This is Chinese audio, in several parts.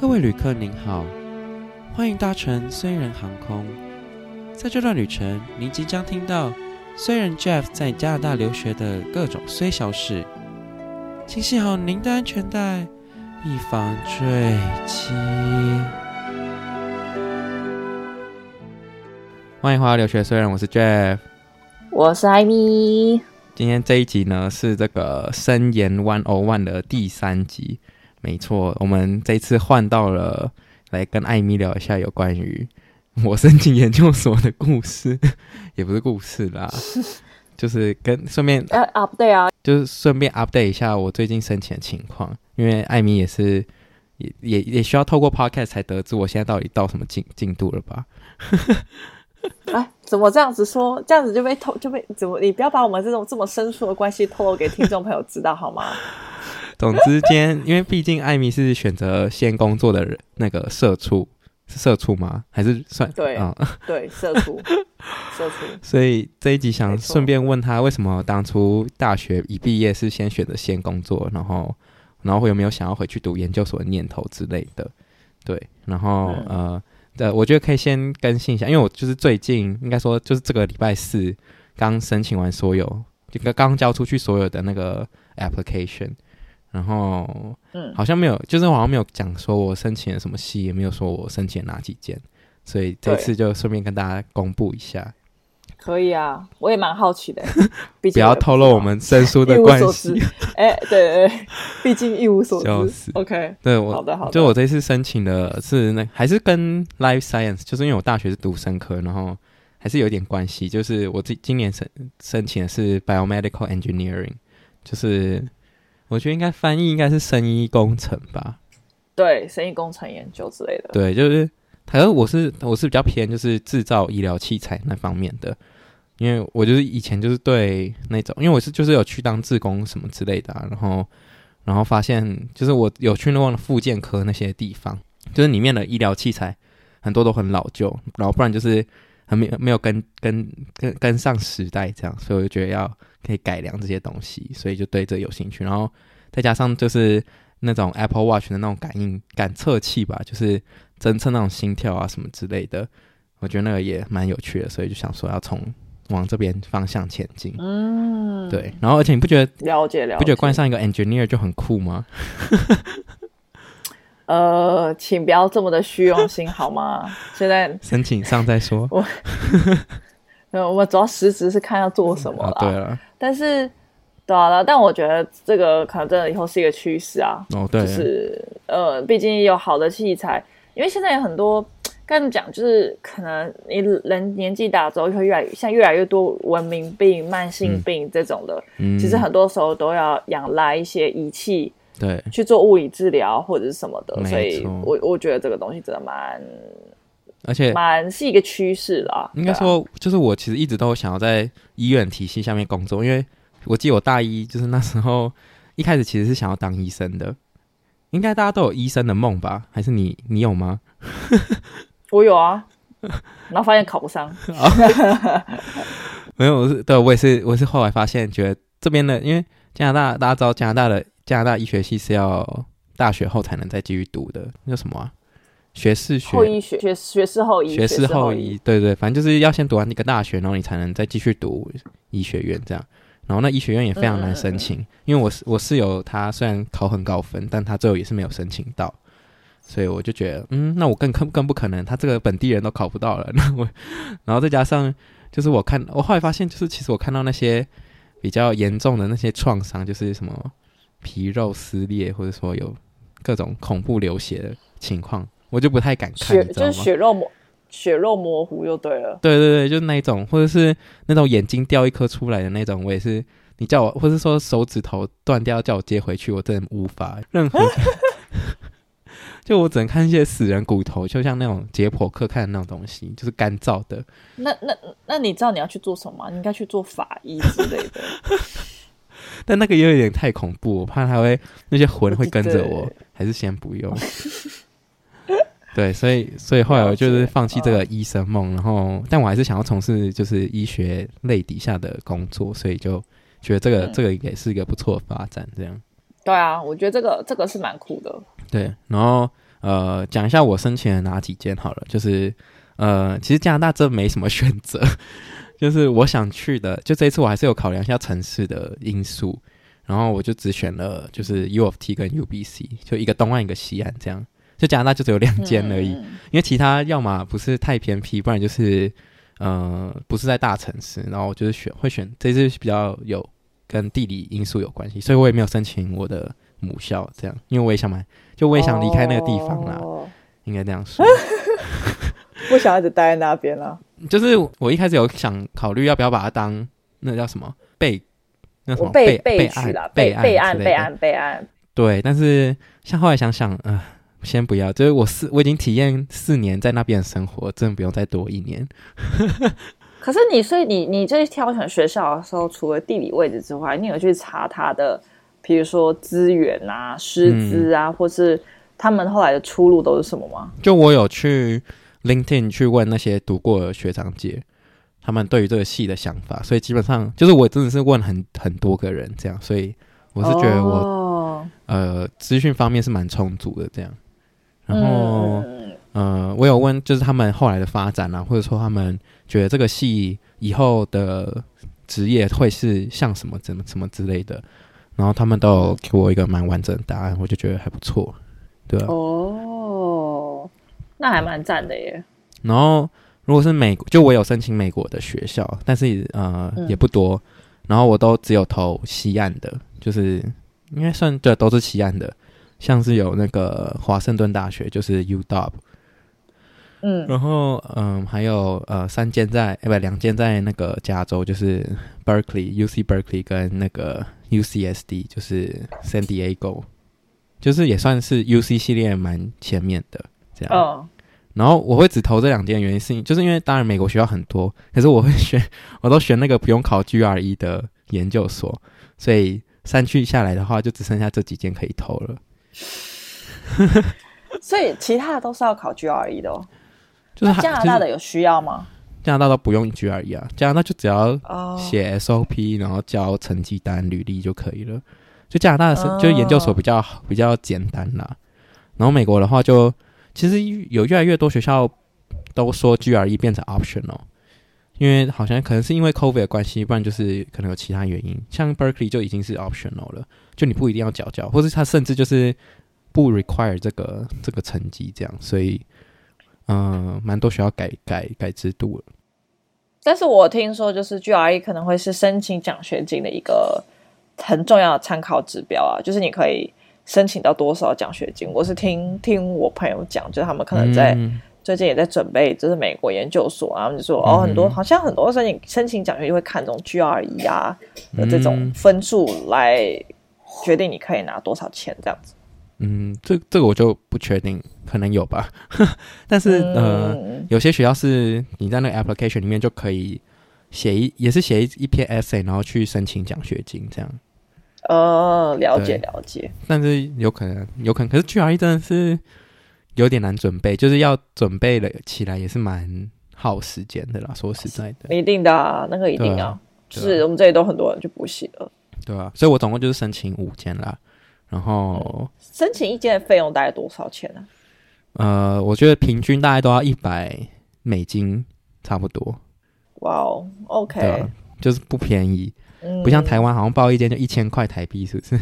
各位旅客您好，欢迎搭乘虽然航空。在这段旅程，您即将听到虽然 Jeff 在加拿大留学的各种虽小事，请系好您的安全带，以防坠机。欢迎回到留学虽然，我是 Jeff，我是艾米。今天这一集呢，是这个申研101的第三集。没错，我们这一次换到了来跟艾米聊一下有关于我申请研究所的故事，也不是故事啦，就是跟顺便呃 update 啊，就是顺便 update 一下我最近申请的情况，因为艾米也是也也也需要透过 podcast 才得知我现在到底到什么进进度了吧。哎，怎么这样子说？这样子就被透就被怎么？你不要把我们这种这么生疏的关系透露给听众朋友知道好吗？总之，今天因为毕竟艾米是选择先工作的人，那个社畜是社畜吗？还是算对啊？嗯、对，社畜，社畜。所以这一集想顺便问他，为什么当初大学一毕业是先选择先工作，然后然后会有没有想要回去读研究所的念头之类的？对，然后、嗯、呃，对，我觉得可以先更新一下，因为我就是最近应该说就是这个礼拜四刚申请完所有，就刚刚交出去所有的那个 application。然后，嗯，好像没有，就是我好像没有讲说我申请了什么系，也没有说我申请了哪几间，所以这次就顺便跟大家公布一下。可以啊，我也蛮好奇的，不，不要透露我们生疏的关系。哎，对对，毕竟一无所知。就是 OK，对我好的好的，就我这次申请的是那还是跟 Life Science，就是因为我大学是读生科，然后还是有点关系。就是我今今年申申请的是 Biomedical Engineering，就是。我觉得应该翻译应该是生医工程吧，对，生医工程研究之类的。对，就是，可是我是我是比较偏就是制造医疗器材那方面的，因为我就是以前就是对那种，因为我是就是有去当志工什么之类的啊，然后然后发现就是我有去那种复健科那些地方，就是里面的医疗器材很多都很老旧，然后不然就是。还没有没有跟跟跟跟上时代这样，所以我就觉得要可以改良这些东西，所以就对这有兴趣。然后再加上就是那种 Apple Watch 的那种感应感测器吧，就是侦测那种心跳啊什么之类的，我觉得那个也蛮有趣的，所以就想说要从往这边方向前进。嗯，对。然后而且你不觉得了解了解，不觉得冠上一个 engineer 就很酷吗？呃，请不要这么的虚荣心好吗？现在 申请上再说。我，我主要实质是看要做什么了。对了，但是，对啊，但我觉得这个可能真的以后是一个趋势啊。哦，对，就是呃，毕竟有好的器材，因为现在有很多该怎么讲，就是可能你人年纪大之后，会越来越像越来越多文明病、慢性病这种的，嗯，其实很多时候都要仰赖一些仪器。对，去做物理治疗或者是什么的，所以我我觉得这个东西真的蛮，而且蛮是一个趋势啦。应该说，就是我其实一直都想要在医院体系下面工作，因为我记得我大一就是那时候一开始其实是想要当医生的，应该大家都有医生的梦吧？还是你你有吗？我有啊，然后发现考不上，没有，我是对我也是我是后来发现，觉得这边的因为加拿大大家知道加拿大的。加拿大医学系是要大学后才能再继续读的，那叫什么啊？学士学后医学学学士后医学士后医，对对，反正就是要先读完那个大学，然后你才能再继续读医学院这样。然后那医学院也非常难申请，嗯、因为我我室友他虽然考很高分，但他最后也是没有申请到，所以我就觉得，嗯，那我更更更不可能，他这个本地人都考不到了。那我，然后再加上就是我看我后来发现，就是其实我看到那些比较严重的那些创伤，就是什么。皮肉撕裂，或者说有各种恐怖流血的情况，我就不太敢看，血就是血肉模血肉模糊就对了。对对对，就是那一种，或者是那种眼睛掉一颗出来的那种，我也是。你叫我，或是说手指头断掉，叫我接回去，我真的无法任何。就我只能看一些死人骨头，就像那种解剖课看的那种东西，就是干燥的。那那那你知道你要去做什么吗？你应该去做法医之类的。但那个又有点太恐怖，我怕他会那些魂会跟着我，还是先不用。对，所以所以后来我就是放弃这个医生梦，然后但我还是想要从事就是医学类底下的工作，所以就觉得这个、嗯、这个也是一个不错的发展。这样。对啊，我觉得这个这个是蛮酷的。对，然后呃，讲一下我申请了哪几间好了。就是呃，其实加拿大这没什么选择，就是我想去的，就这一次我还是有考量一下城市的因素，然后我就只选了就是 U of T 跟 UBC，就一个东岸一个西岸这样。就加拿大就只有两间而已，嗯，因为其他要么不是太偏僻，不然就是呃不是在大城市。然后我就是选会选这次比较有跟地理因素有关系，所以我也没有申请我的母校这样，因为我也想买，就我也想离开那个地方啦，哦，应该这样说。不想一直待在那边了。就是我一开始有想考虑要不要把它当那叫什么备那什么备备备案备备案备案备案。对，但是像后来想想，呃。先不要，就是我四我已经体验四年在那边生活，真的不用再多一年。可是你，所以你你这挑选学校的时候，除了地理位置之外，你有去查他的，比如说资源啊、师资啊、嗯，或是他们后来的出路都是什么吗？就我有去 LinkedIn 去问那些读过的学长姐，他们对于这个系的想法，所以基本上就是我真的是问很很多个人这样，所以我是觉得我、哦、呃资讯方面是蛮充足的这样。然后，嗯、呃，我有问，就是他们后来的发展啊，或者说他们觉得这个戏以后的职业会是像什么、怎么、什么之类的，然后他们都有给我一个蛮完整的答案，我就觉得还不错，对吧？哦，那还蛮赞的耶。然后，如果是美国，就我有申请美国的学校，但是呃、嗯、也不多，然后我都只有投西岸的，就是应该算对，都是西岸的。像是有那个华盛顿大学，就是 U Dub，嗯，然后嗯，还有呃三间在，哎不两间在那个加州，就是 Berkeley、UC Berkeley 跟那个 UCSD，就是 San Diego，就是也算是 UC 系列蛮前面的这样。哦。然后我会只投这两间，原因是就是因为当然美国学校很多，可是我会选，我都选那个不用考 GRE 的研究所，所以删去下来的话，就只剩下这几间可以投了。所以其他的都是要考 GRE 的哦，就是加拿大的有需要吗？加拿大都不用 GRE 啊，加拿大就只要写 SOP，然后交成绩单、履历就可以了。就加拿大的是，就是研究所比较比较简单啦。然后美国的话就，就其实有越来越多学校都说 GRE 变成 optional，因为好像可能是因为 COVID 的关系，不然就是可能有其他原因。像 Berkeley 就已经是 optional 了。就你不一定要缴交，或是他甚至就是不 require 这个这个成绩这样，所以嗯，蛮多学校改改改制度了。但是我听说，就是 GRE 可能会是申请奖学金的一个很重要的参考指标啊，就是你可以申请到多少奖学金。我是听听我朋友讲，就是他们可能在最近也在准备，就是美国研究所啊，他们就说哦，很多好像很多申请申请奖学金会看这种 GRE 啊的这种分数来。决定你可以拿多少钱这样子，嗯，这这个我就不确定，可能有吧。但是、嗯、呃，有些学校是你在那个 application 里面就可以写一，也是写一一篇 essay，然后去申请奖学金这样。呃，了解了解。但是有可能，有可能，可是 GRE 真的是有点难准备，就是要准备了起来也是蛮耗时间的啦。说实在的，一定的、啊，那个一定要，啊、就是我们这里都很多人去补习了。对啊，所以我总共就是申请五间啦，然后、嗯、申请一间的费用大概多少钱呢、啊？呃，我觉得平均大概都要一百美金，差不多。哇哦，OK，就是不便宜，嗯、不像台湾好像报一间就一千块台币，是不是？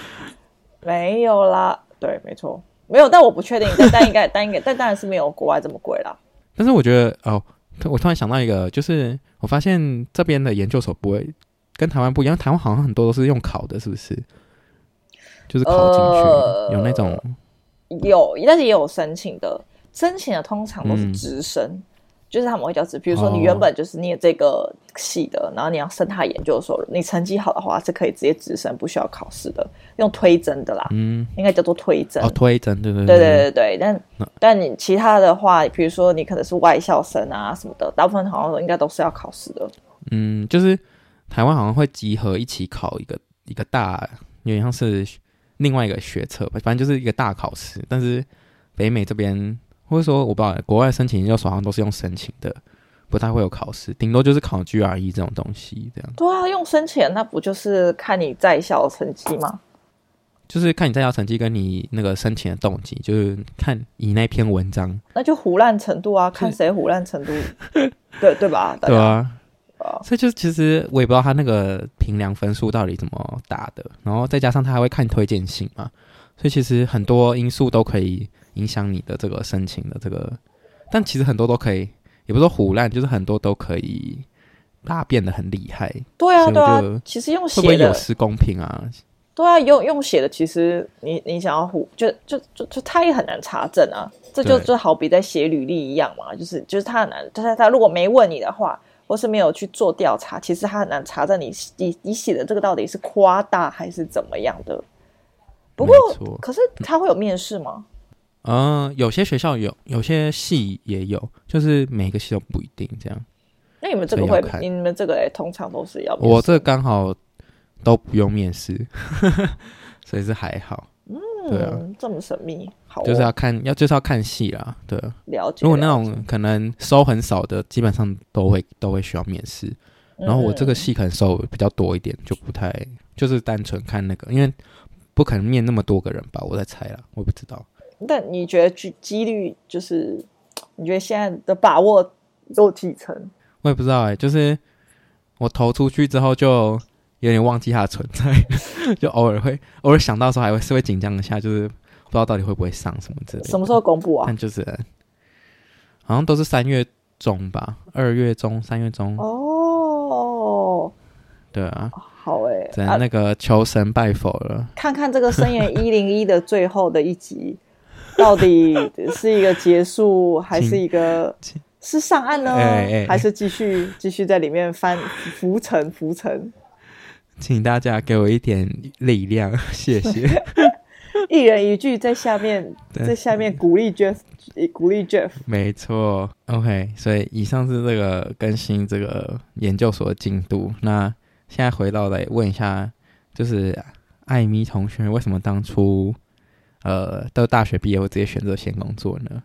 没有啦，对，没错，没有，但我不确定，但但应该，但应该，但当然是没有国外这么贵啦。但是我觉得哦，我突然想到一个，就是我发现这边的研究所不会。跟台湾不一样，台湾好像很多都是用考的，是不是？就是考进去、呃、有那种有，但是也有申请的。申请的通常都是直升、嗯，就是他们会叫直。比如说你原本就是念这个系的、哦，然后你要升他研究所，你成绩好的话是可以直接直升，不需要考试的，用推甄的啦。嗯，应该叫做推甄。哦，推甄，对对对对对对。但但你其他的话，比如说你可能是外校生啊什么的，大部分好像应该都是要考试的。嗯，就是。台湾好像会集合一起考一个一个大，有点像是另外一个学测吧，反正就是一个大考试。但是北美这边，或者说我不知道，国外申请研究所好像都是用申请的，不太会有考试，顶多就是考 GRE 这种东西这样。对啊，用申请那不就是看你在校成绩吗？就是看你在校成绩跟你那个申请的动机，就是看你那篇文章，那就胡烂程度啊，看谁胡烂程度，对对吧？对啊，所以就其实我也不知道他那个评量分数到底怎么打的，然后再加上他还会看推荐信嘛，所以其实很多因素都可以影响你的这个申请的这个，但其实很多都可以，也不是说唬烂，就是很多都可以。他变得很厉害，对啊，对啊，其实用写的会不会有失公平啊？对啊，用用写的，其实你你想要胡，就就就就他也很难查证啊。这就就好比在写履历一样嘛，就是就是他很难，他他如果没问你的话，或是没有去做调查，其实他很难查证你你你写的这个到底是夸大还是怎么样的。不过，可是他会有面试吗？嗯，有些学校有，有些系也有，就是每个系都不一定这样。那你们这个会？你们这个哎，通常都是要面。我这个刚好都不用面试，所以是还好。嗯，对啊，这么神秘，好、哦，就是要看要就是要看戏啦。对，了解。如果那种可能收很少的，基本上都会都会需要面试。然后我这个戏可能收比较多一点，就不太就是单纯看那个，因为不可能面那么多个人吧？我在猜啦，我不知道。但你觉得几几率就是？你觉得现在的把握有几成？我也不知道哎、欸，就是我投出去之后就有点忘记它的存在，就偶尔会偶尔想到的时候还会是会紧张一下，就是不知道到底会不会上什么之类的。什么时候公布啊？但就是好像都是三月中吧，二月中、三月中。哦，对啊，好哎、欸，在那个求神拜佛了，啊、看看这个《深夜一零一》的最后的一集，到底是一个结束还是一个？是上岸呢，欸欸、还是继续继续在里面翻浮沉浮沉？请大家给我一点力量，谢谢。一人一句在下面，在下面鼓励 Jeff，鼓励 Jeff。没错，OK。所以以上是这个更新这个研究所的进度。那现在回到来问一下，就是艾米同学为什么当初呃到大学毕业后直接选择先工作呢？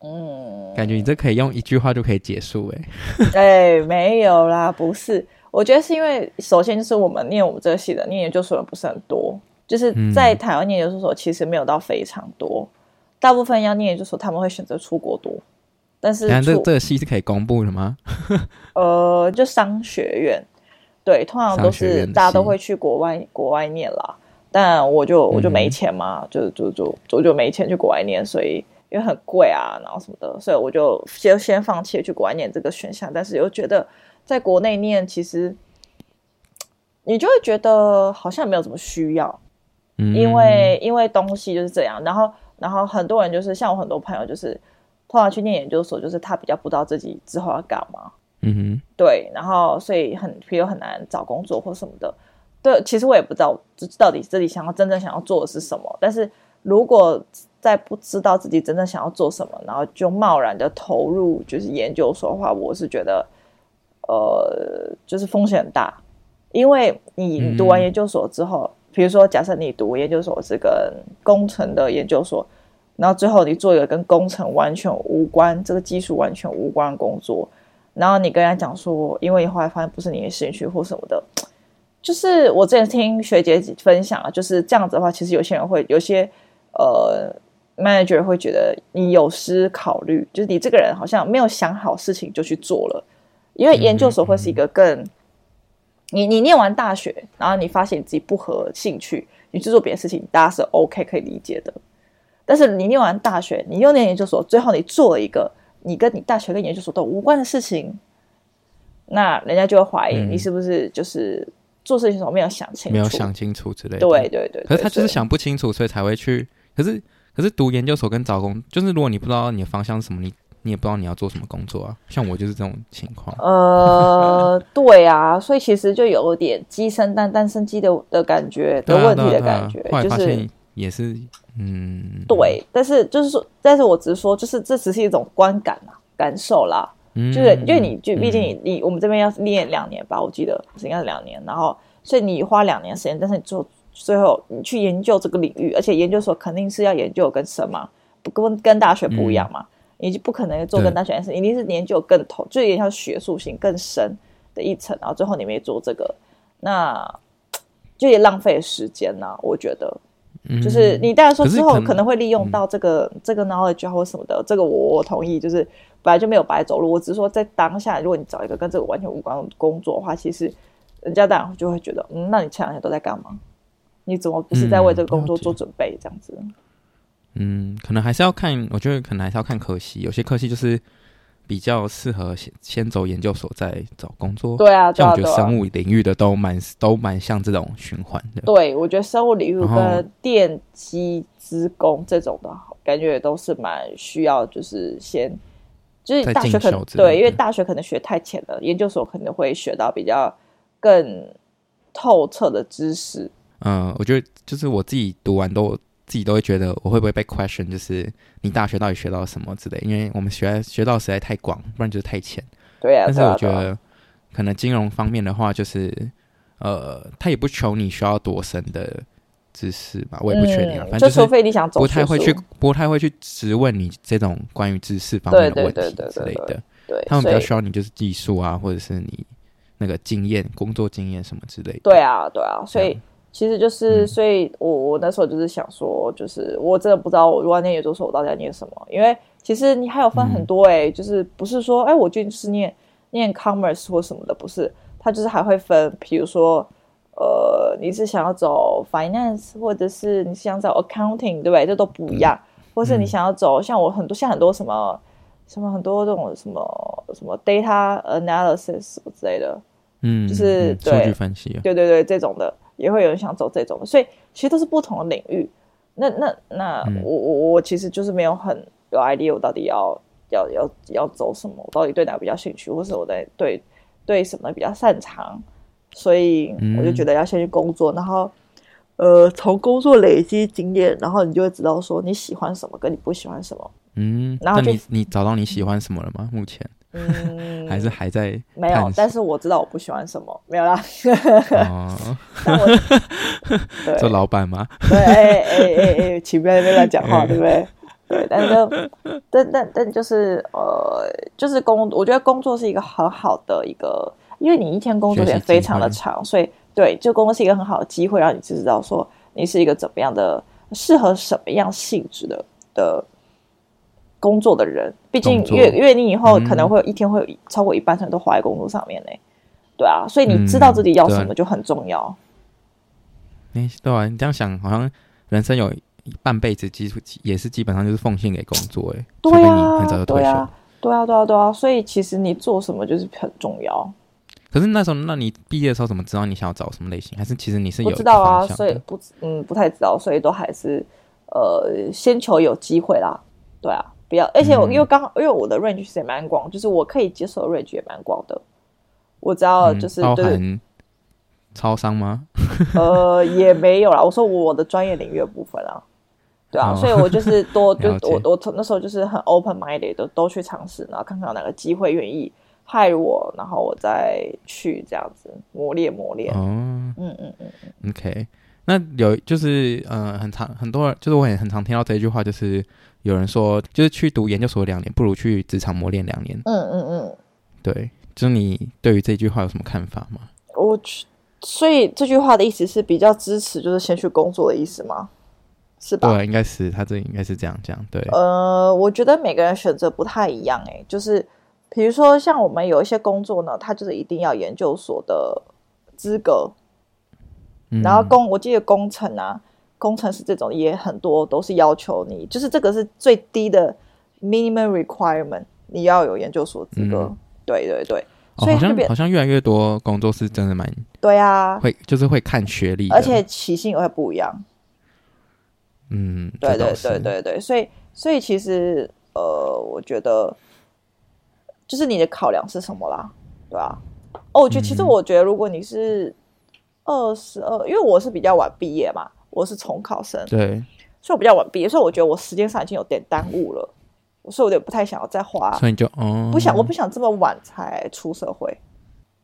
嗯，感觉你这可以用一句话就可以结束哎、欸。哎，没有啦，不是。我觉得是因为首先就是我们念我们这个系的念研究所的不是很多，就是在台湾念研究所其实没有到非常多，大部分要念研究所他们会选择出国读。但是这这个系是可以公布的吗？呃，就商学院，对，通常都是大家都会去国外国外念啦。但我就我就没钱嘛，嗯、就就就我就没钱去国外念，所以。因为很贵啊，然后什么的，所以我就先先放弃去国外念这个选项。但是又觉得在国内念，其实你就会觉得好像没有什么需要，嗯，因为因为东西就是这样。然后然后很多人就是像我很多朋友，就是通常去念研究所，就是他比较不知道自己之后要干嘛，嗯哼，对，然后所以很比如很难找工作或什么的。对，其实我也不知道到底自己想要真正想要做的是什么。但是如果在不知道自己真正想要做什么，然后就贸然的投入就是研究所的话，我是觉得，呃，就是风险很大，因为你读完研究所之后，比如说假设你读研究所是跟工程的研究所，然后最后你做一个跟工程完全无关、这个技术完全无关的工作，然后你跟人家讲说，因为你后来发现不是你的兴趣或什么的，就是我之前听学姐分享啊，就是这样子的话，其实有些人会有些呃。manager 会觉得你有失考虑，就是你这个人好像没有想好事情就去做了，因为研究所会是一个更，你你念完大学，然后你发现你自己不合兴趣，你去做别的事情，大家是 OK 可以理解的。但是你念完大学，你又念研究所，最后你做了一个你跟你大学跟研究所都无关的事情，那人家就会怀疑你是不是就是做事情的时候没有想清楚，没有想清楚之类的。对对对，对，可是他就是想不清楚，所以才会去。可是。可是读研究所跟找工，就是如果你不知道你的方向是什么，你你也不知道你要做什么工作啊。像我就是这种情况。呃，对啊，所以其实就有点鸡生蛋，蛋生鸡的的感觉的问题的感觉，就是也是嗯，对。但是就是说，但是我只是说，就是这只是一种观感啊，感受啦。嗯，就是因为你就毕竟你你我们这边要练两年吧，我记得应该是两年，然后所以你花两年时间，但是你做。最后，你去研究这个领域，而且研究所肯定是要研究跟什么，不跟跟大学不一样嘛，嗯、你就不可能做跟大学一样，一定是研究更透，就研究学术性更深的一层，然后最后你没做这个，那就也浪费时间呐、啊。我觉得，就是你当然说之后可能会利用到这个这个 knowledge 或什么的，这个我我同意，就是本来就没有白走路。我只是说在当下，如果你找一个跟这个完全无关的工作的话，其实人家当然就会觉得，嗯，那你前两天都在干嘛？你怎么不是在为这个工作做准备？这样子？嗯，可能还是要看，我觉得可能还是要看科系，有些科系就是。比较适合先先走研究所再找工作。对啊，像我觉得生物领域的都蛮、啊、都蛮像这种循环的。对，我觉得生物领域跟电机资工这种的，感觉也都是蛮需要，就是先就是大学可能对，因为大学可能学太浅了，研究所可能会学到比较更透彻的知识。嗯，我觉得就是我自己读完都。自己都会觉得我会不会被 question，就是你大学到底学到什么之类？因为我们学学到实在太广，不然就是太浅。对啊。但是我觉得，可能金融方面的话，就是呃，他也不求你需要多深的知识吧，我也不确定啊。反正除非你想走，不太会去，不太会去质问你这种关于知识方面的问题之类的。对，他们比较需要你就是技术啊，或者是你那个经验、工作经验什么之类的。对啊，对啊，所以。其实就是，所以我我那时候就是想说，就是我真的不知道我如果念研究所，我到底要念什么？因为其实你还有分很多哎、欸，就是不是说哎，我就是念念 commerce 或什么的，不是，它就是还会分，比如说呃，你是想要走 finance，或者是你是想走 accounting，对不对？这都不一样。或是你想要走像我很多像很多什么什么很多这种什么什么 data analysis 之类的，嗯，就是对，数据分析，对对对，这种的。也会有人想走这种，所以其实都是不同的领域。那那那我我我其实就是没有很有 idea，我到底要要要要走什么，我到底对哪个比较兴趣，或是我在对对什么比较擅长。所以我就觉得要先去工作，然后呃从工作累积经验，然后你就会知道说你喜欢什么，跟你不喜欢什么。嗯，然后你你找到你喜欢什么了吗？目前？嗯，还是还在没有，但是我知道我不喜欢什么，没有啦。哦，做老板吗？对，哎哎哎哎，请不要在那边乱讲话，对不对？对，但是但但但就是呃，就是工，我觉得工作是一个很好的一个，因为你一天工作也非常的长，所以对，就工作是一个很好的机会，让你知道说你是一个怎么样的，适合什么样性质的的。工作的人，毕竟越越你以后可能会有一天会有超过一半时间都花在工作上面呢，对啊，所以你知道自己要什么就很重要。哎，对啊，你这样想，好像人生有半辈子基础也是基本上就是奉献给工作，哎，对啊，很早就退休，对啊，对啊，对啊，对啊，所以其实你做什么就是很重要。可是那时候，那你毕业的时候怎么知道你想要找什么类型？还是其实你是有不知道啊？所以不嗯不太知道，所以都还是呃先求有机会啦，对啊。不要，而且我因为刚好，因为我的 range 也蛮广，就是我可以接受的 range 也蛮广的。我知道就是包含超商吗？呃，也没有啦。我说我的专业领域的部分啊，对啊，所以我就是多 就我我从那时候就是很 open minded 都都去尝试，然后看看有哪个机会愿意 hire 我，然后我再去这样子磨练磨练。哦，嗯嗯嗯嗯，OK。那有就是呃，很常很多人就是我也很常听到这一句话，就是。有人说，就是去读研究所两年，不如去职场磨练两年。嗯嗯嗯，对，就是你对于这句话有什么看法吗？我去，所以这句话的意思是比较支持，就是先去工作的意思吗？是吧？对，应该是他这应该是这样讲。对，呃，我觉得每个人选择不太一样，欸，诶，就是比如说像我们有一些工作呢，他就是一定要研究所的资格，嗯、然后工，我记得工程啊。工程师这种也很多，都是要求你，就是这个是最低的 minimum requirement，你要有研究所资格。嗯、对对对，所以好像好像越来越多工作是真的蛮对啊，会就是会看学历，而且起薪也会不一样。嗯，对对对对对，所以所以其实呃，我觉得就是你的考量是什么啦？对啊，哦，我觉得其实我觉得如果你是二十二，因为我是比较晚毕业嘛。我是重考生，对，所以我比较晚毕业，所以我觉得我时间上已经有点耽误了，所以我有点不太想要再花，所以你就哦，不想，我不想这么晚才出社会，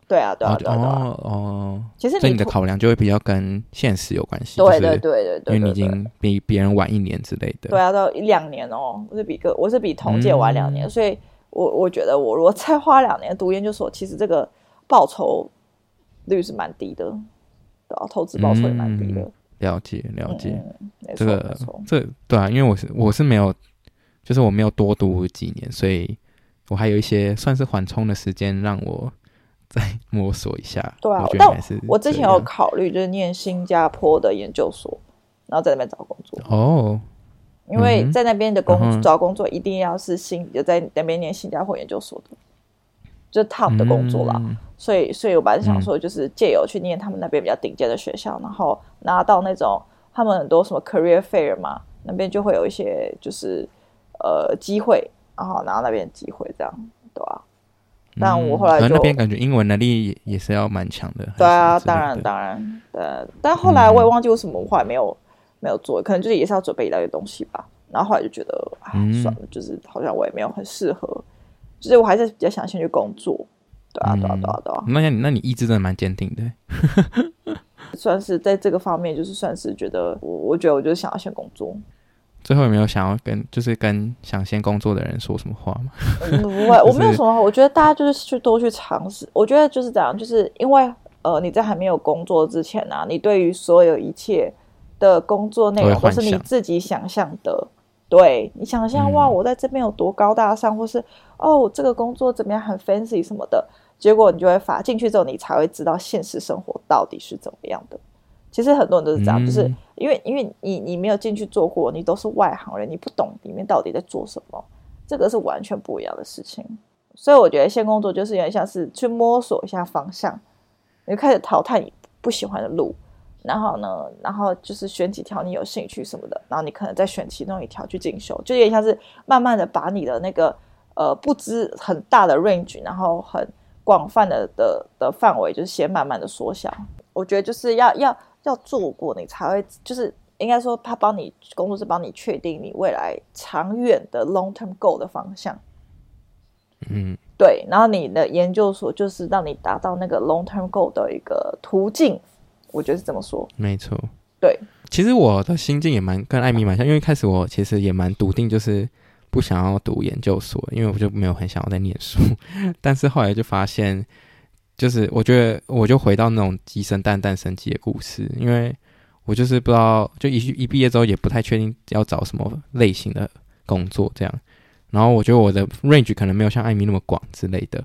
对啊，对啊，对啊，哦哦，其实你的考量就会比较跟现实有关系，对对对对，因为你已经比别人晚一年之类的，对啊，到一两年哦，我是比个我是比同届晚两年，所以我我觉得我如果再花两年读研究所，其实这个报酬率是蛮低的。对啊，投资报酬也蛮低的。嗯、了解了解，嗯、这个这对啊，因为我是我是没有，就是我没有多读几年，所以我还有一些算是缓冲的时间，让我 再摸索一下。对啊，我但我之前有考虑就是念新加坡的研究所，然后在那边找工作哦。因为在那边的工、嗯、找工作一定要是新就在那边念新加坡研究所的，就 top 的工作啦。嗯、所以，所以我本来想说，就是借由去念他们那边比较顶尖的学校，嗯、然后拿到那种他们很多什么 career fair 嘛，那边就会有一些就是呃机会，然后拿到那边机会这样，对吧、啊？但我后来就、嗯、那边感觉英文能力也是要蛮强的。对啊，当然当然，对。但后来我也忘记为什么我后来没有。没有做，可能就是也是要准备一大堆东西吧。然后后来就觉得，啊，算了，嗯、就是好像我也没有很适合，就是我还是比较想先去工作。对啊，对啊，对啊，对啊。那你那你意志真的蛮坚定的，算是在这个方面，就是算是觉得我，我觉得我就是想要先工作。最后有没有想要跟就是跟想先工作的人说什么话吗？嗯、不会，我没有什么话。我觉得大家就是去多去尝试。我觉得就是这样，就是因为呃你在还没有工作之前呢、啊，你对于所有一切。的工作内容都是你自己想象的，对，你想象哇，我在这边有多高大上，或是哦，这个工作怎么样很 fancy 什么的，结果你就会发进去之后，你才会知道现实生活到底是怎么样的。其实很多人都是这样，就是因为因为你你没有进去做过，你都是外行人，你不懂里面到底在做什么，这个是完全不一样的事情。所以我觉得先工作就是有点像是去摸索一下方向，你就开始淘汰你不喜欢的路。然后呢，然后就是选几条你有兴趣什么的，然后你可能再选其中一条去进修，就有点像是慢慢的把你的那个呃不知很大的 range，然后很广泛的的的范围，就是先慢慢的缩小。我觉得就是要要要做过，你才会就是应该说他帮你工作是帮你确定你未来长远的 long term goal 的方向。嗯，对。然后你的研究所就是让你达到那个 long term goal 的一个途径。我觉得是这么说，没错。对，其实我的心境也蛮跟艾米蛮像，因为一开始我其实也蛮笃定，就是不想要读研究所，因为我就没有很想要再念书。但是后来就发现，就是我觉得我就回到那种鸡生蛋，蛋生鸡的故事，因为我就是不知道，就一一毕业之后也不太确定要找什么类型的工作这样。然后我觉得我的 range 可能没有像艾米那么广之类的。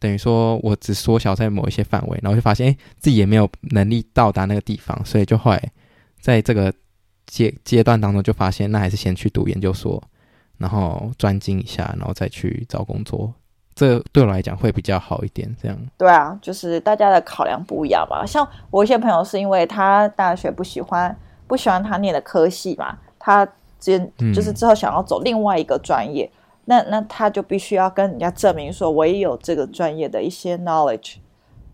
等于说，我只缩小在某一些范围，然后就发现，哎，自己也没有能力到达那个地方，所以就后来在这个阶阶段当中，就发现，那还是先去读研究所，然后专精一下，然后再去找工作，这对我来讲会比较好一点。这样。对啊，就是大家的考量不一样吧。像我一些朋友是因为他大学不喜欢，不喜欢他念的科系嘛，他之就是之后想要走另外一个专业。嗯那那他就必须要跟人家证明说，我也有这个专业的一些 knowledge，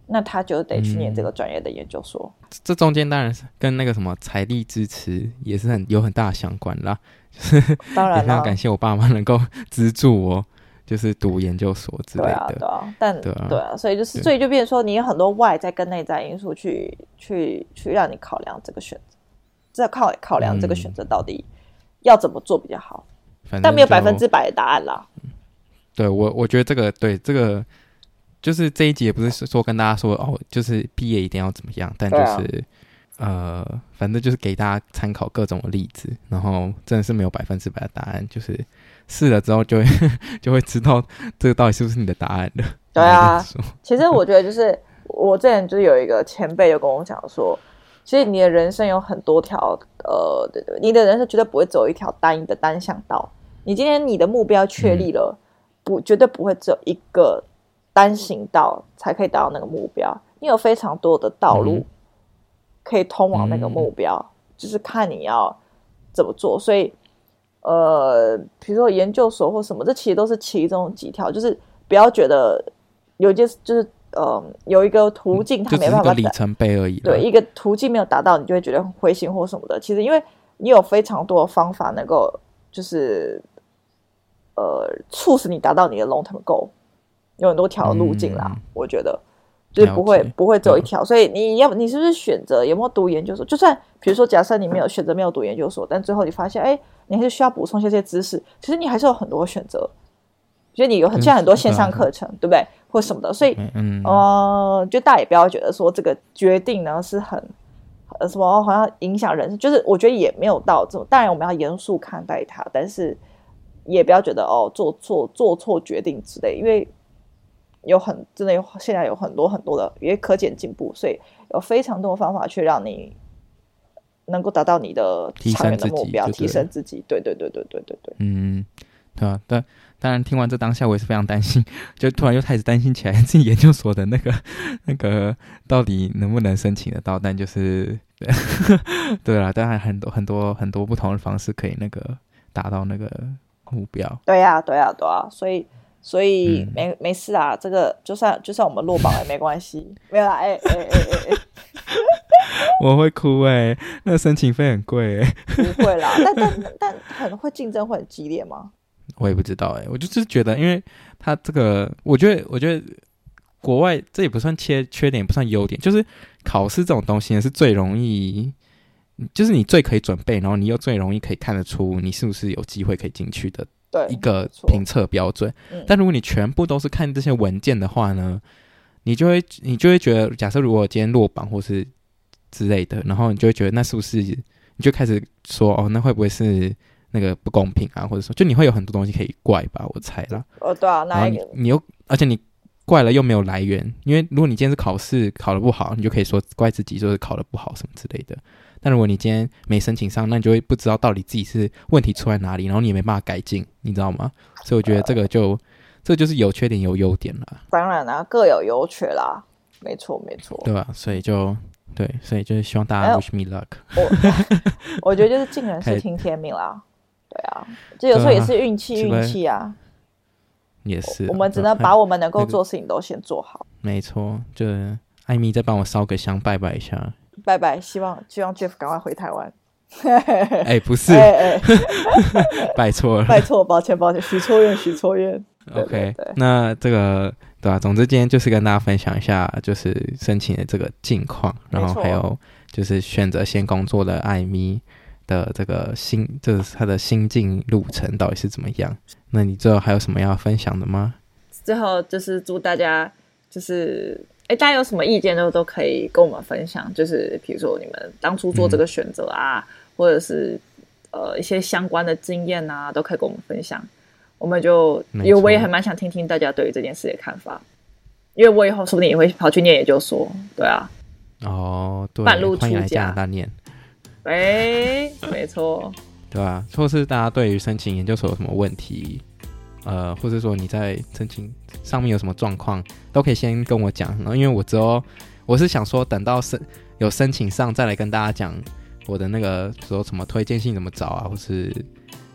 那他就得去念这个专业的研究所。嗯、这中间当然是跟那个什么财力支持也是很有很大的相关啦。当然，也非常感谢我爸妈能够 资助我，就是读研究所之类的。对啊，对啊，但对啊，对啊，所以就是所以就变成说，你有很多外在跟内在因素去去去让你考量这个选择，这考考量这个选择到底要怎么做比较好。但没有百分之百的答案啦。对我，我觉得这个对这个就是这一集也不是说跟大家说哦，就是毕业一定要怎么样，但就是、啊、呃，反正就是给大家参考各种的例子，然后真的是没有百分之百的答案，就是试了之后就会 就会知道这个到底是不是你的答案的。对啊，其实我觉得就是我之前就是有一个前辈就跟我讲说。其实你的人生有很多条，呃，对对，你的人生绝对不会走一条单一的单向道。你今天你的目标确立了，嗯、不，绝对不会只有一个单行道才可以达到那个目标。你有非常多的道路可以通往那个目标，嗯、就是看你要怎么做。所以，呃，比如说研究所或什么，这其实都是其中几条，就是不要觉得有一件就是。呃，有一个途径，它没办法，里程碑而已。对，一个途径没有达到，你就会觉得很灰心或什么的。其实，因为你有非常多的方法能够，就是呃，促使你达到你的 long term goal，有很多条路径啦。嗯、我觉得就是不会不会只有一条，所以你要你是不是选择有没有读研究所？就算比如说，假设你没有选择没有读研究所，但最后你发现，哎，你还是需要补充一些这些知识。其实你还是有很多选择。觉得你有很现在很多线上课程，嗯、对不对？或什么的，所以，嗯，呃，就大家也不要觉得说这个决定呢是很呃什么好像影响人生，就是我觉得也没有到这种。当然我们要严肃看待它，但是也不要觉得哦做错做错决定之类，因为有很真的有现在有很多很多的也可见进步，所以有非常多的方法去让你能够达到你的长远的目标，提升自己。对对对对对对对，嗯，对啊，但。当然，听完这当下，我也是非常担心，就突然又开始担心起来，自己研究所的那个 那个到底能不能申请得到？但就是对，对啦，当然很多很多很多不同的方式可以那个达到那个目标。对呀、啊，对呀、啊，对啊，所以所以没、嗯、没事啊，这个就算就算我们落榜也没关系，没有啦，哎哎哎哎哎，我会哭哎、欸，那个申请费很贵哎、欸，不会啦，但但 但很会竞争会很激烈吗？我也不知道哎、欸，我就是觉得，因为他这个，我觉得，我觉得国外这也不算缺缺点，也不算优点，就是考试这种东西呢，是最容易，就是你最可以准备，然后你又最容易可以看得出你是不是有机会可以进去的一个评测标准。但如果你全部都是看这些文件的话呢，你就会你就会觉得，假设如果今天落榜或是之类的，然后你就会觉得那是不是你就开始说哦，那会不会是？那个不公平啊，或者说，就你会有很多东西可以怪吧？我猜啦。哦，对啊，那你，你又，而且你怪了又没有来源，因为如果你今天是考试考得不好，你就可以说怪自己，就是考得不好什么之类的。但如果你今天没申请上，那你就会不知道到底自己是问题出在哪里，然后你也没办法改进，你知道吗？所以我觉得这个就，这、就是有缺点有优点啦。当然啦，各有优缺啦，没错没错，对吧？所以就对，所以就是希望大家 wish me luck。我，我觉得就是尽人事 听天命啦。对啊，就有时候也是运气，运气啊，也是。我们只能把我们能够做事情都先做好。没错，就是艾米再帮我烧个香，拜拜一下。拜拜，希望希望 Jeff 赶快回台湾。哎，不是，哎哎，拜错了，拜错，抱歉抱歉，许错愿，许错愿。OK，那这个对吧？总之今天就是跟大家分享一下，就是申请的这个近况，然后还有就是选择先工作的艾米。的这个心，就是他的心境路程到底是怎么样？那你最后还有什么要分享的吗？最后就是祝大家，就是哎，大家有什么意见都都可以跟我们分享。就是比如说你们当初做这个选择啊，嗯、或者是呃一些相关的经验啊，都可以跟我们分享。我们就因为我也还蛮想听听大家对于这件事的看法，因为我以后说不定也会跑去念研究所，对啊。哦，对，半路出家，加拿大念。哎、欸，没错，对、啊？或是大家对于申请研究所有什么问题，呃，或者说你在申请上面有什么状况，都可以先跟我讲。然后，因为我之后我是想说，等到申有申请上，再来跟大家讲我的那个说什么推荐信怎么找啊，或是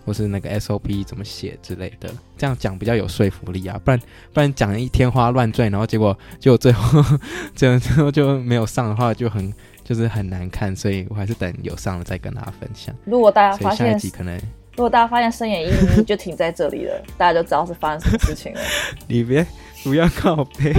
或是那个 SOP 怎么写之类的，这样讲比较有说服力啊。不然不然讲一天花乱坠，然后结果就最后最后 最后就没有上的话，就很。就是很难看，所以我还是等有上了再跟大家分享。如果大家发现，下一集可能如果大家发现深眼一一就停在这里了，大家就知道是发生什么事情了。你别不要靠背。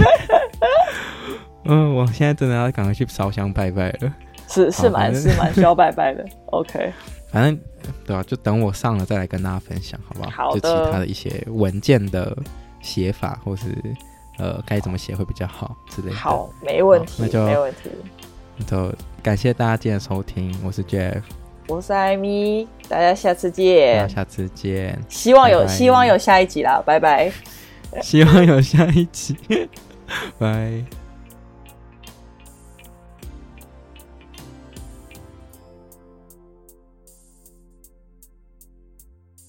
嗯，我现在真的要赶快去烧香拜拜了。是是蛮是蛮 需要拜拜的。OK，反正对吧、啊？就等我上了再来跟大家分享，好不好？好的。就其他的一些文件的写法，或是呃该怎么写会比较好之类的。好，没问题，那就没问题。就感谢大家今天的收听，我是 Jeff，我是艾米，大家下次见，下次见，希望有拜拜。希望有下一集啦，拜拜，希望有下一集，拜。